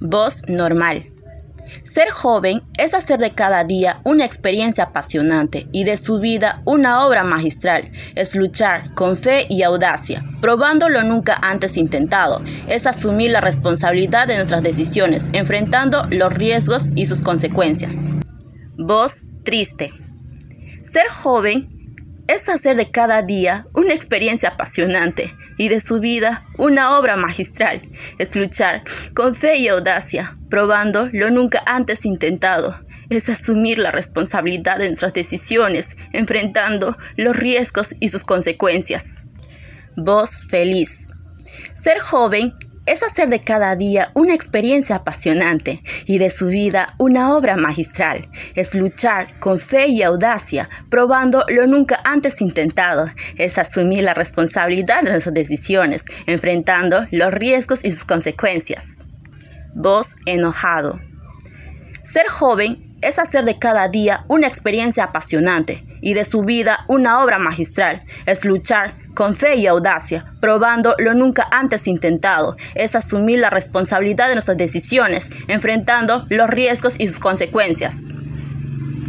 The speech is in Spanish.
Voz normal. Ser joven es hacer de cada día una experiencia apasionante y de su vida una obra magistral. Es luchar con fe y audacia, probando lo nunca antes intentado. Es asumir la responsabilidad de nuestras decisiones, enfrentando los riesgos y sus consecuencias. Voz triste. Ser joven es hacer de cada día una experiencia apasionante y de su vida una obra magistral. Es luchar con fe y audacia, probando lo nunca antes intentado. Es asumir la responsabilidad de nuestras decisiones, enfrentando los riesgos y sus consecuencias. Voz feliz. Ser joven es hacer de cada día una experiencia apasionante y de su vida una obra magistral. Es luchar con fe y audacia, probando lo nunca antes intentado. Es asumir la responsabilidad de nuestras decisiones, enfrentando los riesgos y sus consecuencias. Voz enojado. Ser joven es hacer de cada día una experiencia apasionante y de su vida una obra magistral. Es luchar con fe y audacia, probando lo nunca antes intentado. Es asumir la responsabilidad de nuestras decisiones, enfrentando los riesgos y sus consecuencias.